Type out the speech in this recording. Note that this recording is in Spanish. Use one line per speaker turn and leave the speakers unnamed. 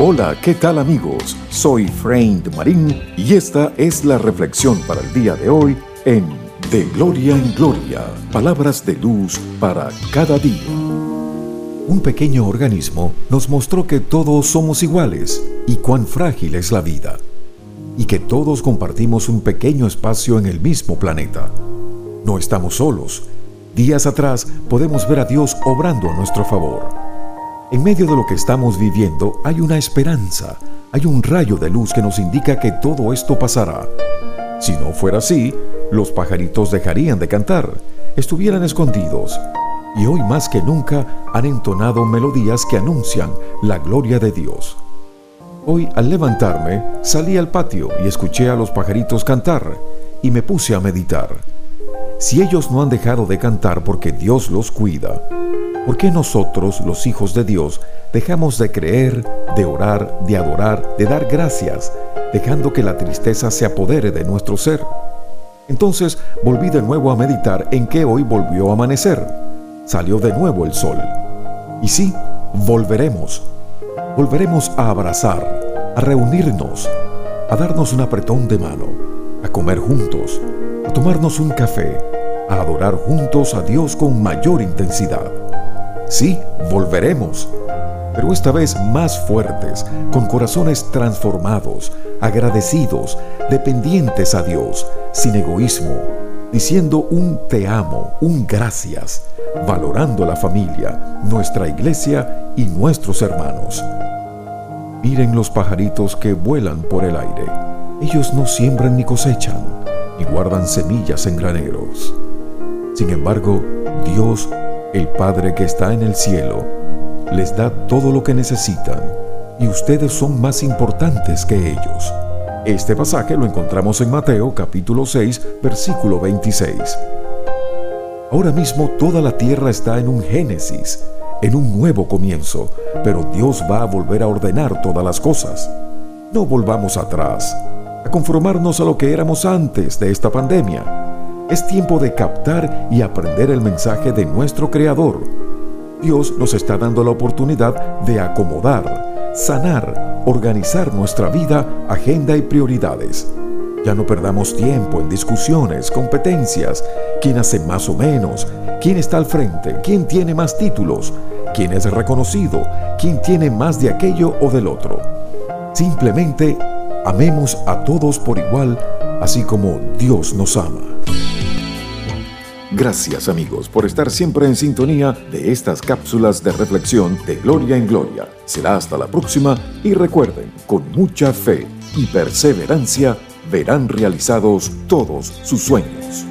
Hola, ¿qué tal amigos? Soy Frank Marín y esta es la reflexión para el día de hoy en De Gloria en Gloria, palabras de luz para cada día. Un pequeño organismo nos mostró que todos somos iguales y cuán frágil es la vida, y que todos compartimos un pequeño espacio en el mismo planeta. No estamos solos. Días atrás podemos ver a Dios obrando a nuestro favor en medio de lo que estamos viviendo hay una esperanza, hay un rayo de luz que nos indica que todo esto pasará. Si no fuera así, los pajaritos dejarían de cantar, estuvieran escondidos, y hoy más que nunca han entonado melodías que anuncian la gloria de Dios. Hoy al levantarme salí al patio y escuché a los pajaritos cantar y me puse a meditar. Si ellos no han dejado de cantar porque Dios los cuida, ¿Por qué nosotros, los hijos de Dios, dejamos de creer, de orar, de adorar, de dar gracias, dejando que la tristeza se apodere de nuestro ser? Entonces volví de nuevo a meditar en que hoy volvió a amanecer. Salió de nuevo el sol. Y sí, volveremos. Volveremos a abrazar, a reunirnos, a darnos un apretón de mano, a comer juntos, a tomarnos un café, a adorar juntos a Dios con mayor intensidad. Sí, volveremos, pero esta vez más fuertes, con corazones transformados, agradecidos, dependientes a Dios, sin egoísmo, diciendo un te amo, un gracias, valorando la familia, nuestra iglesia y nuestros hermanos. Miren los pajaritos que vuelan por el aire. Ellos no siembran ni cosechan, ni guardan semillas en graneros. Sin embargo, Dios el Padre que está en el cielo les da todo lo que necesitan y ustedes son más importantes que ellos. Este pasaje lo encontramos en Mateo capítulo 6 versículo 26. Ahora mismo toda la tierra está en un génesis, en un nuevo comienzo, pero Dios va a volver a ordenar todas las cosas. No volvamos atrás, a conformarnos a lo que éramos antes de esta pandemia es tiempo de captar y aprender el mensaje de nuestro Creador. Dios nos está dando la oportunidad de acomodar, sanar, organizar nuestra vida, agenda y prioridades. Ya no perdamos tiempo en discusiones, competencias, quién hace más o menos, quién está al frente, quién tiene más títulos, quién es reconocido, quién tiene más de aquello o del otro. Simplemente amemos a todos por igual, así como Dios nos ama. Gracias amigos por estar siempre en sintonía de estas cápsulas de reflexión de Gloria en Gloria. Será hasta la próxima y recuerden, con mucha fe y perseverancia verán realizados todos sus sueños.